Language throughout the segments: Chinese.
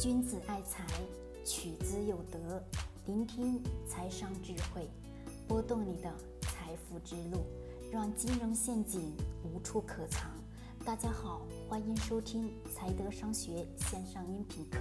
君子爱财，取之有德。聆听财商智慧，拨动你的财富之路，让金融陷阱无处可藏。大家好，欢迎收听财德商学线上音频课。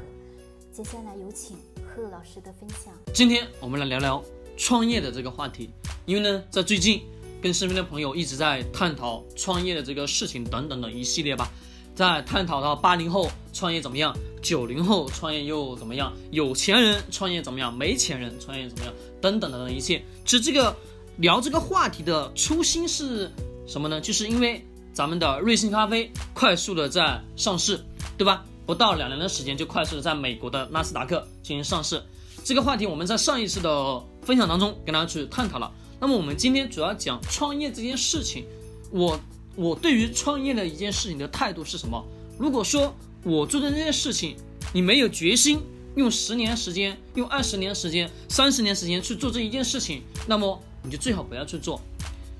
接下来有请贺老师的分享。今天我们来聊聊创业的这个话题，因为呢，在最近跟身边的朋友一直在探讨创业的这个事情等等的一系列吧。在探讨到八零后创业怎么样，九零后创业又怎么样，有钱人创业怎么样，没钱人创业怎么样，等等等等一切。其实这个聊这个话题的初心是什么呢？就是因为咱们的瑞幸咖啡快速的在上市，对吧？不到两年的时间就快速的在美国的纳斯达克进行上市。这个话题我们在上一次的分享当中跟大家去探讨了。那么我们今天主要讲创业这件事情，我。我对于创业的一件事情的态度是什么？如果说我做的这件事情，你没有决心用十年时间、用二十年时间、三十年时间去做这一件事情，那么你就最好不要去做。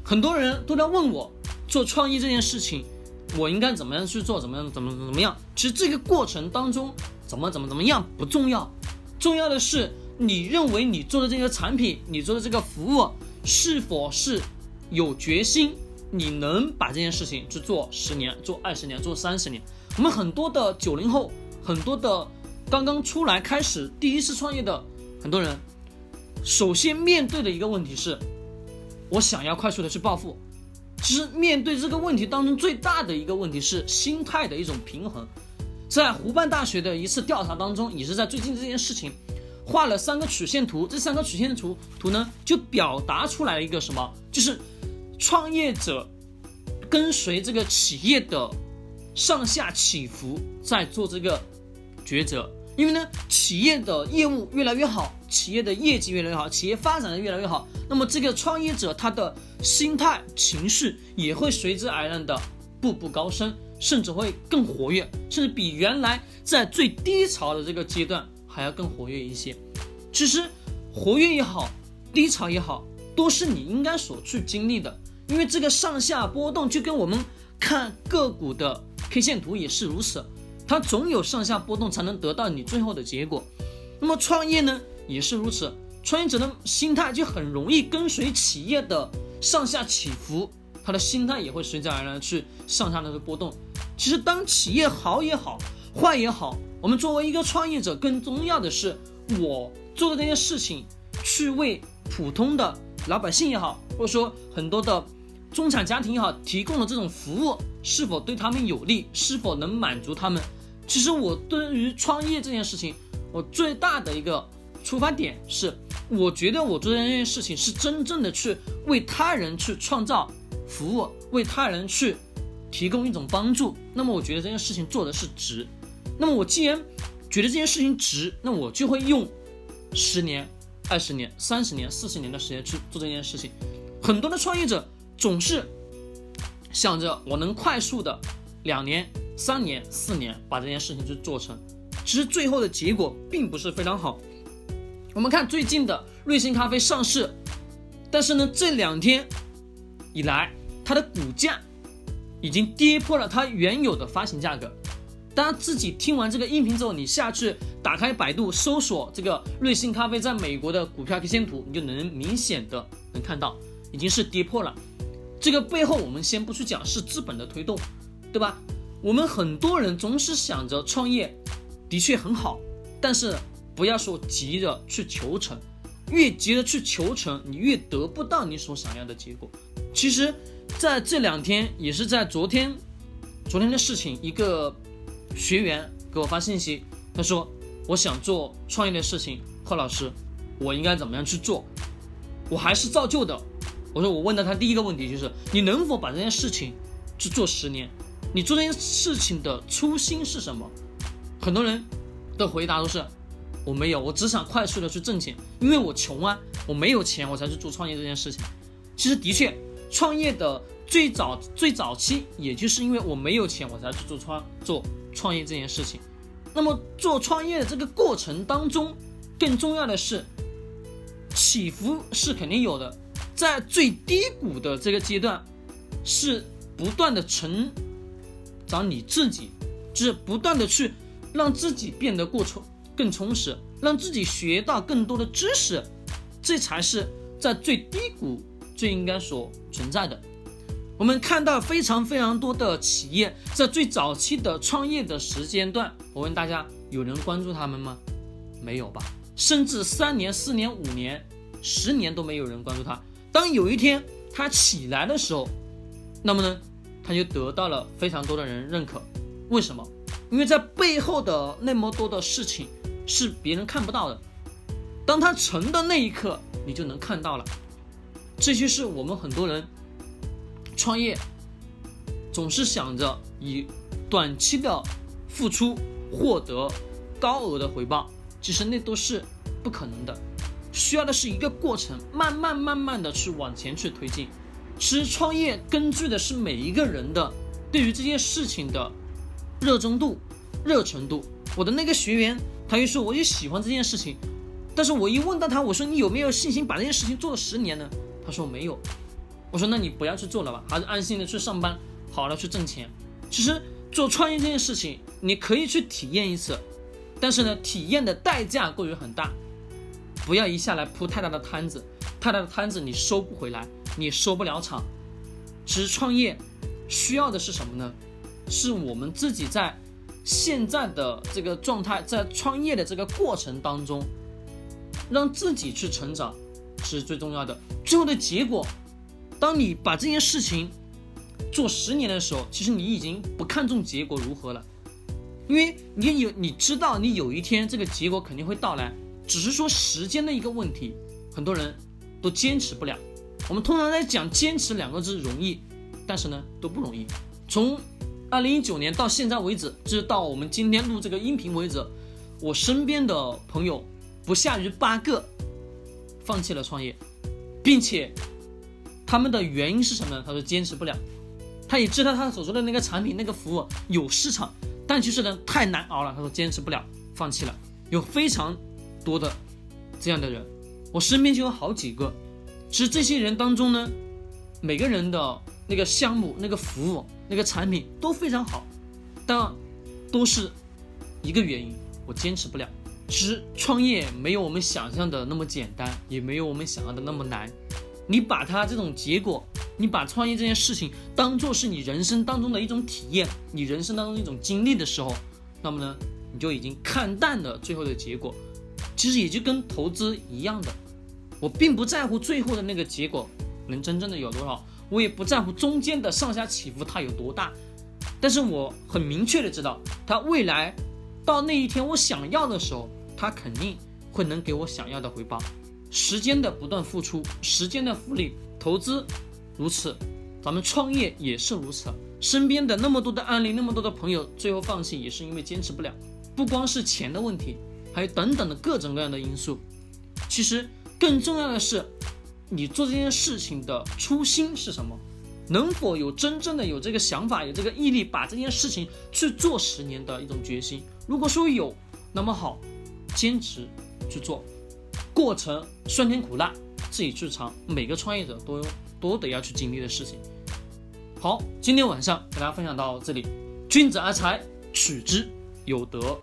很多人都在问我做创业这件事情，我应该怎么样去做？怎么样？怎么怎么样？其实这个过程当中怎么怎么怎么样不重要，重要的是你认为你做的这个产品、你做的这个服务是否是有决心。你能把这件事情去做十年、做二十年、做三十年？我们很多的九零后，很多的刚刚出来开始第一次创业的很多人，首先面对的一个问题是，我想要快速的去暴富。其实面对这个问题当中最大的一个问题是心态的一种平衡。在湖畔大学的一次调查当中，也是在最近这件事情，画了三个曲线图。这三个曲线图图呢，就表达出来了一个什么？就是。创业者跟随这个企业的上下起伏，在做这个抉择。因为呢，企业的业务越来越好，企业的业绩越来越好，企业发展的越来越好，那么这个创业者他的心态、情绪也会随之而然的步步高升，甚至会更活跃，甚至比原来在最低潮的这个阶段还要更活跃一些。其实，活跃也好，低潮也好，都是你应该所去经历的。因为这个上下波动就跟我们看个股的 K 线图也是如此，它总有上下波动才能得到你最后的结果。那么创业呢也是如此，创业者的心态就很容易跟随企业的上下起伏，他的心态也会随之而然去上下的波动。其实当企业好也好，坏也好，我们作为一个创业者，更重要的是我做的这件事情，去为普通的。老百姓也好，或者说很多的中产家庭也好，提供的这种服务是否对他们有利，是否能满足他们？其实我对于创业这件事情，我最大的一个出发点是，我觉得我做这件事情是真正的去为他人去创造服务，为他人去提供一种帮助。那么我觉得这件事情做的是值。那么我既然觉得这件事情值，那我就会用十年。二十年、三十年、四十年的时间去做这件事情，很多的创业者总是想着我能快速的两年、三年、四年把这件事情去做成，其实最后的结果并不是非常好。我们看最近的瑞幸咖啡上市，但是呢，这两天以来，它的股价已经跌破了它原有的发行价格。大家自己听完这个音频之后，你下去打开百度搜索这个瑞幸咖啡在美国的股票 K 线图，你就能明显的能看到，已经是跌破了。这个背后我们先不去讲是资本的推动，对吧？我们很多人总是想着创业，的确很好，但是不要说急着去求成，越急着去求成，你越得不到你所想要的结果。其实，在这两天，也是在昨天，昨天的事情一个。学员给我发信息，他说：“我想做创业的事情，贺老师，我应该怎么样去做？我还是照旧的。”我说：“我问到他第一个问题就是，你能否把这件事情去做十年？你做这件事情的初心是什么？”很多人的回答都是：“我没有，我只想快速的去挣钱，因为我穷啊，我没有钱，我才去做创业这件事情。”其实的确，创业的最早最早期，也就是因为我没有钱，我才去做创做。创业这件事情，那么做创业的这个过程当中，更重要的是起伏是肯定有的，在最低谷的这个阶段，是不断的成长你自己，就是不断的去让自己变得过充更充实，让自己学到更多的知识，这才是在最低谷最应该所存在的。我们看到非常非常多的企业在最早期的创业的时间段，我问大家，有人关注他们吗？没有吧？甚至三年、四年、五年、十年都没有人关注他。当有一天他起来的时候，那么呢，他就得到了非常多的人认可。为什么？因为在背后的那么多的事情是别人看不到的。当他成的那一刻，你就能看到了。这就是我们很多人创业总是想着以短期的付出获得高额的回报，其实那都是不可能的。需要的是一个过程，慢慢慢慢的去往前去推进。其实创业根据的是每一个人的对于这件事情的热衷度、热程度。我的那个学员，他就说我也喜欢这件事情，但是我一问到他，我说你有没有信心把这件事情做了十年呢？他说没有。我说那你不要去做了吧，还是安心的去上班，好了去挣钱。其实做创业这件事情，你可以去体验一次，但是呢，体验的代价过于很大。不要一下来铺太大的摊子，太大的摊子你收不回来，你收不了场。其实创业需要的是什么呢？是我们自己在现在的这个状态，在创业的这个过程当中，让自己去成长是最重要的。最后的结果，当你把这件事情做十年的时候，其实你已经不看重结果如何了，因为你有你知道你有一天这个结果肯定会到来。只是说时间的一个问题，很多人都坚持不了。我们通常在讲坚持两个字容易，但是呢都不容易。从二零一九年到现在为止，就是到我们今天录这个音频为止，我身边的朋友不下于八个放弃了创业，并且他们的原因是什么呢？他说坚持不了。他也知道他所说的那个产品、那个服务有市场，但其实呢太难熬了。他说坚持不了，放弃了。有非常。多的这样的人，我身边就有好几个。其实这些人当中呢，每个人的那个项目、那个服务、那个产品都非常好，但都是一个原因，我坚持不了。其实创业没有我们想象的那么简单，也没有我们想象的那么难。你把它这种结果，你把创业这件事情当做是你人生当中的一种体验，你人生当中一种经历的时候，那么呢，你就已经看淡了最后的结果。其实也就跟投资一样的，我并不在乎最后的那个结果能真正的有多少，我也不在乎中间的上下起伏它有多大，但是我很明确的知道，它未来到那一天我想要的时候，它肯定会能给我想要的回报。时间的不断付出，时间的复利，投资如此，咱们创业也是如此。身边的那么多的案例，那么多的朋友最后放弃，也是因为坚持不了，不光是钱的问题。还有等等的各种各样的因素，其实更重要的是，你做这件事情的初心是什么？能否有真正的有这个想法，有这个毅力，把这件事情去做十年的一种决心？如果说有，那么好，坚持去做，过程酸甜苦辣自己去尝，每个创业者都都得要去经历的事情。好，今天晚上给大家分享到这里，君子爱财，取之有德。